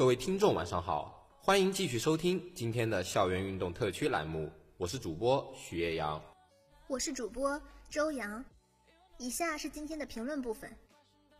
各位听众，晚上好，欢迎继续收听今天的校园运动特区栏目，我是主播许叶阳，我是主播周洋。以下是今天的评论部分。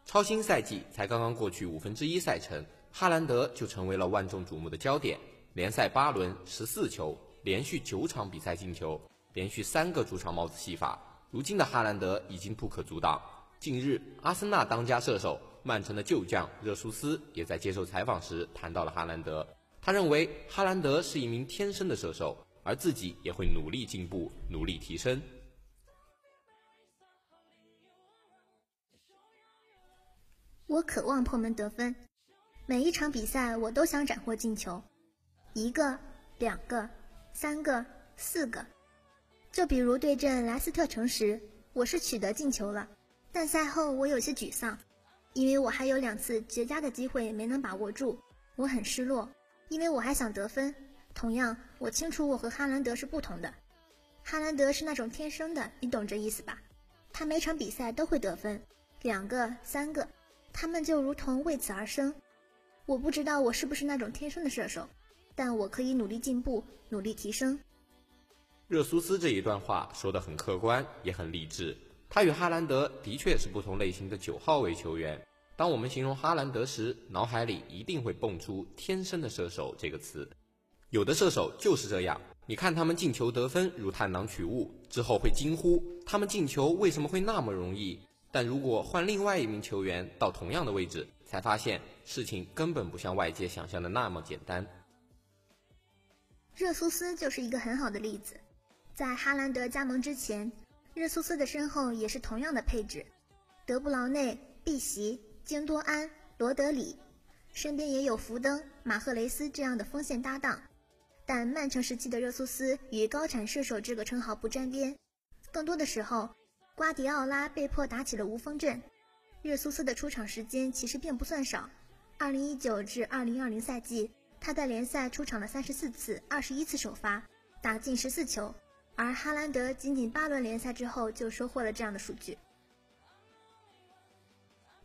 超新赛季才刚刚过去五分之一赛程，哈兰德就成为了万众瞩目的焦点。联赛八轮十四球，连续九场比赛进球，连续三个主场帽子戏法。如今的哈兰德已经不可阻挡。近日，阿森纳当家射手。曼城的旧将热苏斯也在接受采访时谈到了哈兰德，他认为哈兰德是一名天生的射手，而自己也会努力进步，努力提升。我渴望破门得分，每一场比赛我都想斩获进球，一个、两个、三个、四个。就比如对阵莱斯特城时，我是取得进球了，但赛后我有些沮丧。因为我还有两次绝佳的机会没能把握住，我很失落。因为我还想得分。同样，我清楚我和哈兰德是不同的。哈兰德是那种天生的，你懂这意思吧？他每场比赛都会得分，两个、三个，他们就如同为此而生。我不知道我是不是那种天生的射手，但我可以努力进步，努力提升。热苏斯这一段话说得很客观，也很励志。他与哈兰德的确是不同类型的九号位球员。当我们形容哈兰德时，脑海里一定会蹦出“天生的射手”这个词。有的射手就是这样，你看他们进球得分如探囊取物，之后会惊呼他们进球为什么会那么容易。但如果换另外一名球员到同样的位置，才发现事情根本不像外界想象的那么简单。热苏斯就是一个很好的例子，在哈兰德加盟之前。热苏斯的身后也是同样的配置，德布劳内、碧席、京多安、罗德里，身边也有福登、马赫雷斯这样的锋线搭档。但曼城时期的热苏斯与高产射手这个称号不沾边，更多的时候，瓜迪奥拉被迫打起了无锋阵。热苏斯的出场时间其实并不算少，2019至2020赛季，他在联赛出场了34次，21次首发，打进14球。而哈兰德仅仅八轮联赛之后就收获了这样的数据。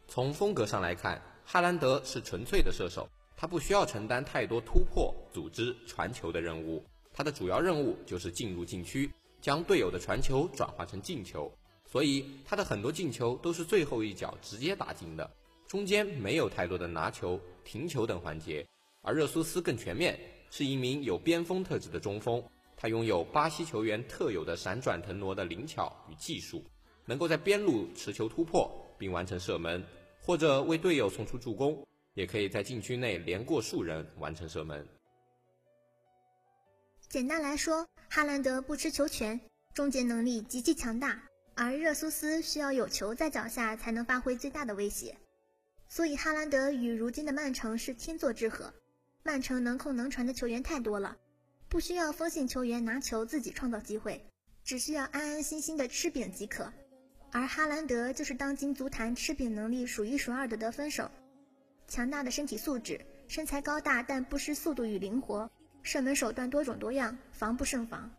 从风格上来看，哈兰德是纯粹的射手，他不需要承担太多突破、组织、传球的任务，他的主要任务就是进入禁区，将队友的传球转化成进球。所以他的很多进球都是最后一脚直接打进的，中间没有太多的拿球、停球等环节。而热苏斯更全面，是一名有边锋特质的中锋。他拥有巴西球员特有的闪转腾挪的灵巧与技术，能够在边路持球突破并完成射门，或者为队友送出助攻，也可以在禁区内连过数人完成射门。简单来说，哈兰德不吃球权，终结能力极其强大，而热苏斯需要有球在脚下才能发挥最大的威胁。所以哈兰德与如今的曼城是天作之合。曼城能控能传的球员太多了。不需要锋线球员拿球自己创造机会，只需要安安心心的吃饼即可。而哈兰德就是当今足坛吃饼能力数一数二的得分手，强大的身体素质，身材高大但不失速度与灵活，射门手段多种多样，防不胜防。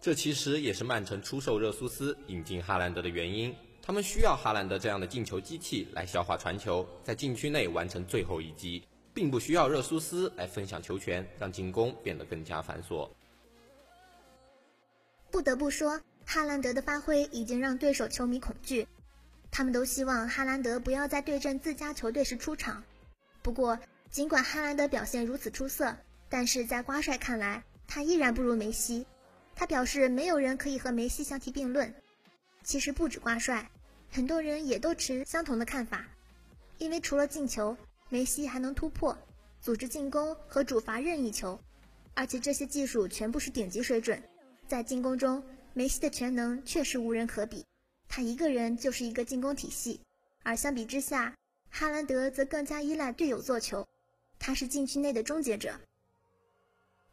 这其实也是曼城出售热苏斯、引进哈兰德的原因。他们需要哈兰德这样的进球机器来消化传球，在禁区内完成最后一击，并不需要热苏斯来分享球权，让进攻变得更加繁琐。不得不说，哈兰德的发挥已经让对手球迷恐惧，他们都希望哈兰德不要在对阵自家球队时出场。不过，尽管哈兰德表现如此出色，但是在瓜帅看来，他依然不如梅西。他表示，没有人可以和梅西相提并论。其实不止瓜帅，很多人也都持相同的看法。因为除了进球，梅西还能突破、组织进攻和主罚任意球，而且这些技术全部是顶级水准。在进攻中，梅西的全能确实无人可比，他一个人就是一个进攻体系。而相比之下，哈兰德则更加依赖队友做球，他是禁区内的终结者。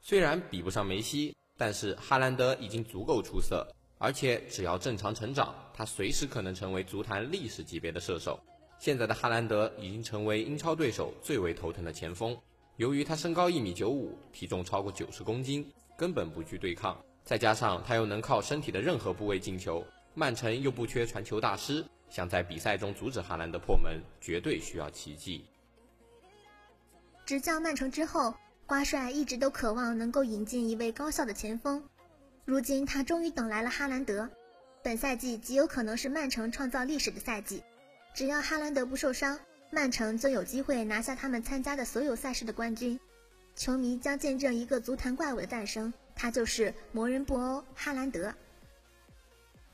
虽然比不上梅西。但是哈兰德已经足够出色，而且只要正常成长，他随时可能成为足坛历史级别的射手。现在的哈兰德已经成为英超对手最为头疼的前锋。由于他身高一米九五，体重超过九十公斤，根本不惧对抗。再加上他又能靠身体的任何部位进球，曼城又不缺传球大师，想在比赛中阻止哈兰德破门，绝对需要奇迹。执教曼城之后。瓜帅一直都渴望能够引进一位高效的前锋，如今他终于等来了哈兰德。本赛季极有可能是曼城创造历史的赛季，只要哈兰德不受伤，曼城就有机会拿下他们参加的所有赛事的冠军。球迷将见证一个足坛怪物的诞生，他就是魔人布欧哈兰德。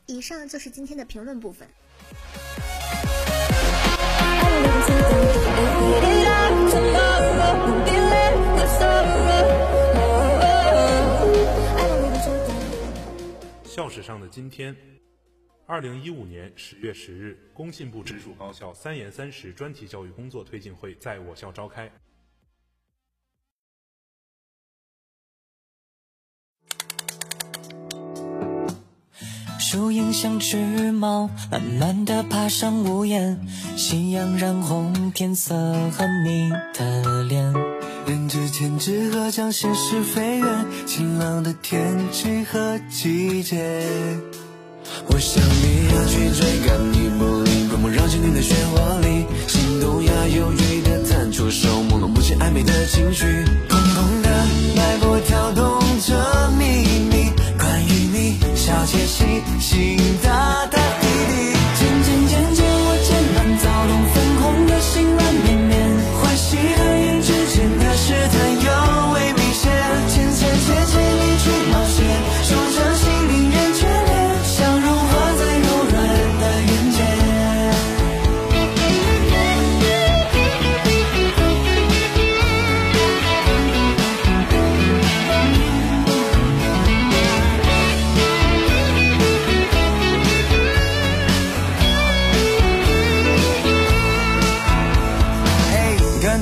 以上就是今天的评论部分。校史上的今天，二零一五年十月十日，工信部直属高校三严三实专题教育工作推进会在我校召开。树影像羽毛，慢慢的爬上屋檐，夕阳染红天色和你的脸。人之间，只和将现实飞远，晴朗的天气和季节。我想你要去追赶，你不理，默默绕进你的漩涡里，心动呀，犹豫的探出手，朦胧不清暧昧的情绪，空空的脉搏跳动着秘密，关于你，小窃喜，心大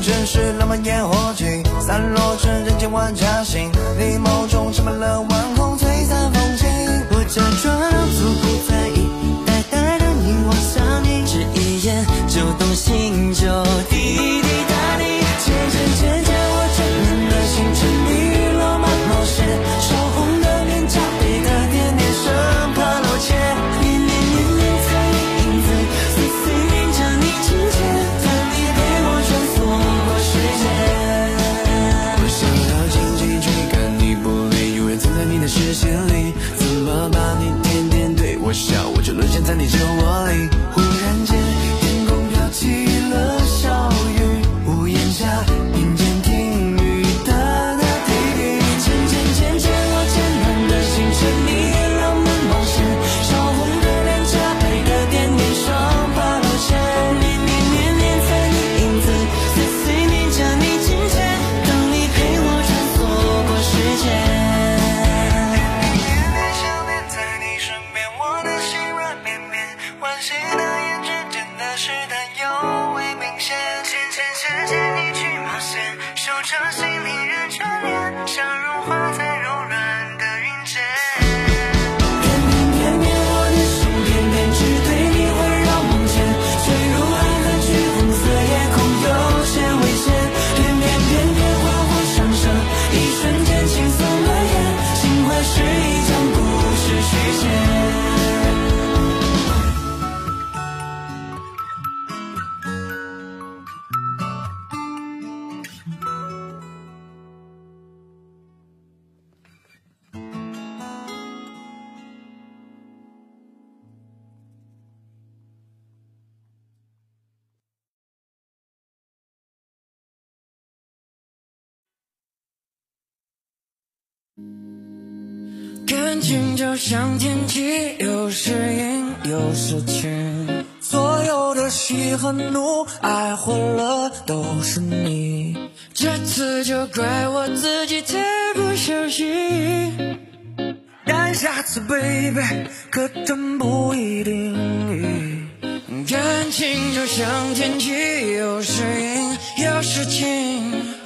城市浪漫烟火气，散落成人间万家星。你眸中盛满了的视线里，怎么把你天天对我笑，我就沦陷在你酒窝里。感情就像天气，有时阴有时晴，所有的喜和怒，爱或乐都是你。这次就怪我自己太不小心，但下次，baby，可真不一定。感情就像天气，有时阴有时晴，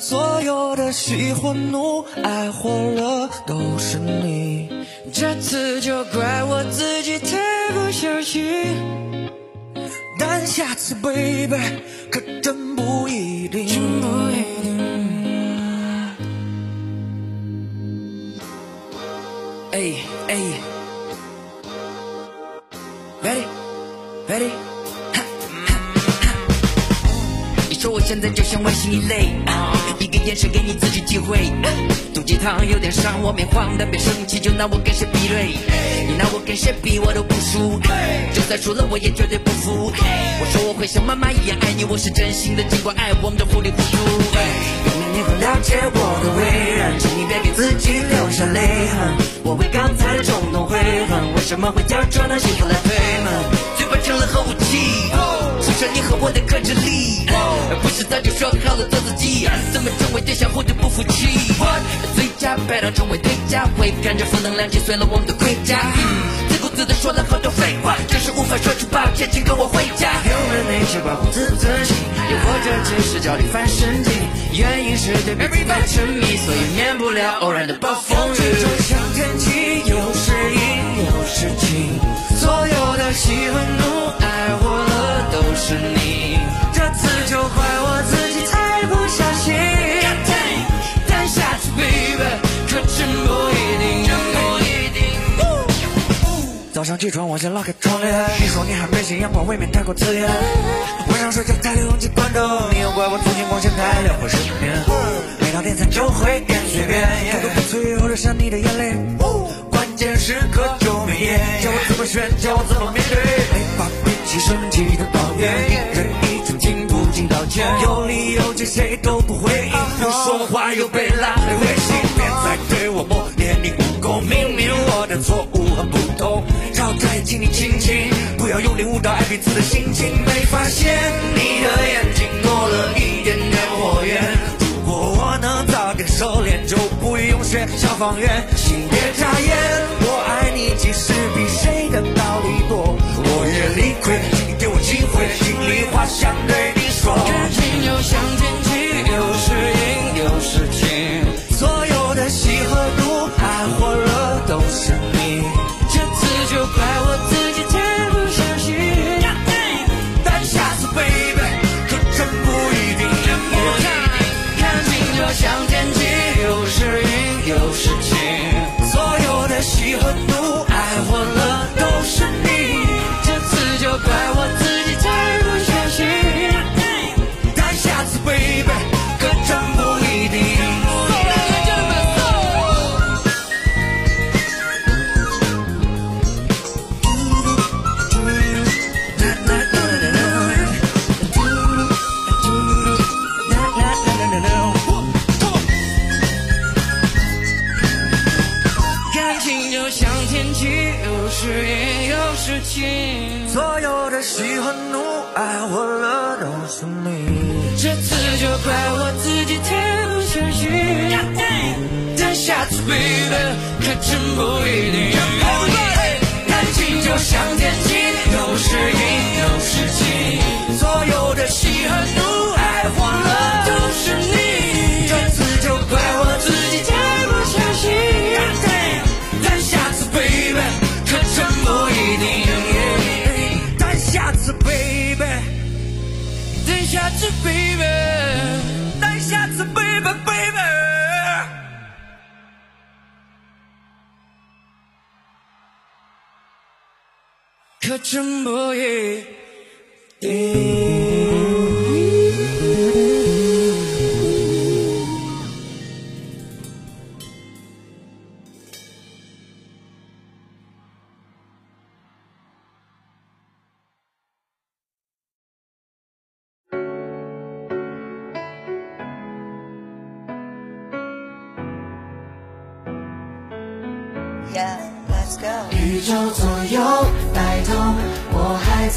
所有的喜或怒，爱或乐都是你。这次就怪我自己太不小心，但下次，baby，可真不一定。真不一定。哎哎，ready，ready。说我现在就像外星一类，一个眼神给你自己机会。毒鸡汤有点伤，我没慌，但别生气，就拿我跟谁比对？你拿我跟谁比，我都不输。就算输了，我也绝对不服。我说我会像妈妈一样爱你，我是真心的，尽管爱我们都糊里糊涂。明明你很了解我的为人，请你别给自己留下泪痕。我为刚才的冲动悔恨，为什么会假装拿幸福来推门？嘴巴成了核武器，出生你和我的克制力，而不是早就说好了做自己。怎么成为对象，活得不服气？最佳拍档成为对家，会看着负能量击碎了我们的盔甲。自顾自的说了好多废话，真是无法说出抱歉，请跟我回家。有人内心保护自尊心，又或者只是焦虑犯神经，原因是对彼此太沉迷，所以免不了偶然的暴风雨。这就像天气，有时阴有时晴，所有的喜和怒，爱或乐都是你。这次就怪我自己太不小心，但下次，baby，可真不一定，真不一定。早上起床，我先拉开窗帘。你说你还没信阳光，未免太过刺眼。晚上睡觉太累，忘记关灯。你又怪我出现光线太亮会失眠。每到点餐就会点随便，太多不脆或者像你的眼泪。关键时刻就没演，教我怎么选，教我怎么面对。没法憋气生气的抱怨，一人一种听不进道歉。有理由就谁都不回应，不说话又被拉黑微信。别再对我默念你武功，明明我的错误很普通。绕开，请你轻轻，不要用力误导爱彼此的心情。没发现你的眼睛多了一点点火焰。收敛，就不用学消防员。请别眨眼，我爱你，即使比谁的道理多，我也理亏。请你给我机会，心里话想对你说。这次就怪我自己太不小心，但下次，baby，可真不一定。感情就像天气，有时阴有时晴，所有可真不一宇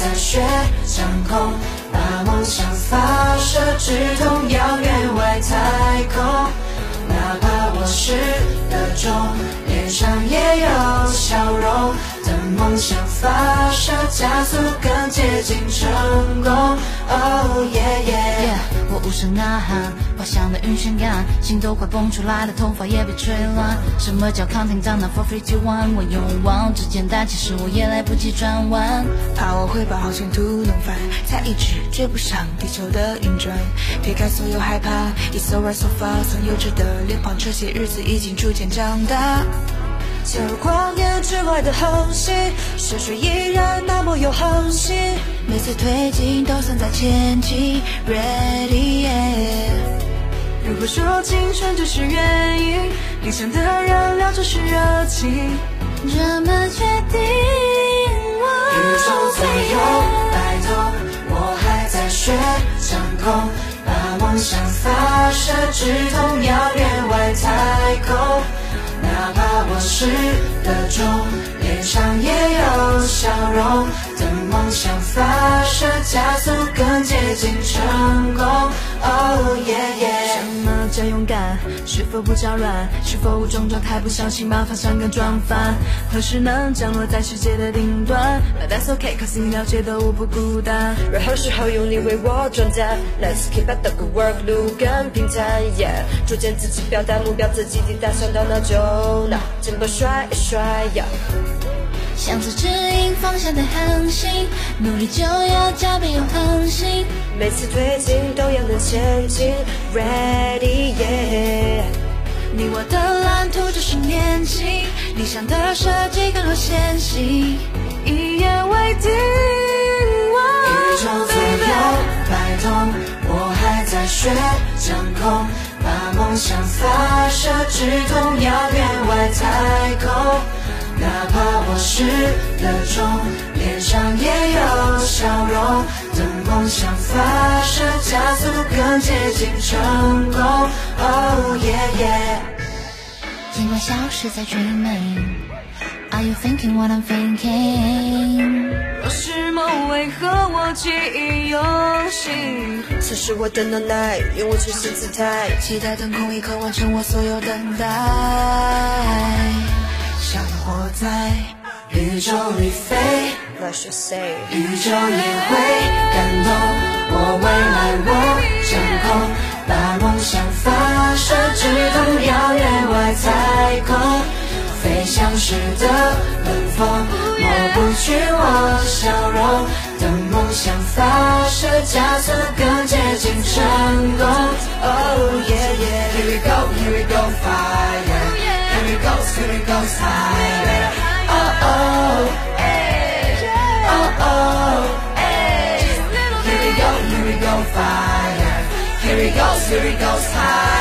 在雪上空，把梦想发射，直通遥远外太空。哪怕我失了重，脸上也有笑容。等梦想发射，加速更接近成功。Oh yeah yeah，无声呐喊，滑翔的晕眩感，心都快蹦出来了，头发也被吹乱。什么叫 counting down for three two one？我勇往直前，但其实我也来不及转弯。怕我会把好前途弄翻，才一直追不上地球的运转。撇开所有害怕，it's over so far，曾幼稚的脸庞，这些日子已经逐渐长大。假如光年之外的恒星，深水依然那么有恒心。每次推进都算在前进，Ready yeah。如果说青春就是原因，理想的燃料就是热情。这么确定？宇宙左右摆动，我还在学掌控，把梦想发射，直通遥远外太空。我失了重，脸上也有笑容。等梦想发射，加速更接近成功。Oh 什么叫勇敢？是否不叫软？是否无种状态不小心把方向给撞翻？何时能降落在世界的顶端？But that's okay，cause 你了解的我不孤单。任何时候有你为我转达。Let's keep up the good work，路更平坦。Yeah，逐渐自己表达目标，自己的打算到哪就哪，tempo 甩一甩呀。像是指引方向的恒星，努力就要加倍有恒心。每次推进都要能前进，Ready yeah。你我的蓝图就是年轻，理想的设计更多先行，一言为定。宇宙左右摆动，我还在学掌控，把梦想发射，直通遥远外太空。哪怕我失了重，脸上也有笑容。等梦想发射，加速更接近成功。Oh yeah yeah。尽管消失在 dreaming，Are you thinking what I'm thinking？若是梦，为何我记忆犹新？此时我的能耐，用我全新姿态，期待等空一刻，完成我所有等待。像活在宇宙里飞宇宙也会感动。我未来我掌控，把梦想发射，直通遥远外太空。飞翔时的冷风，抹不去我笑容。等梦想发射，加速更接近成功。Oh yeah yeah，Here we go，Here we go fire。Here it goes, higher. Oh oh. Oh oh. Here we go, here we go fire. Here it goes, here it goes higher.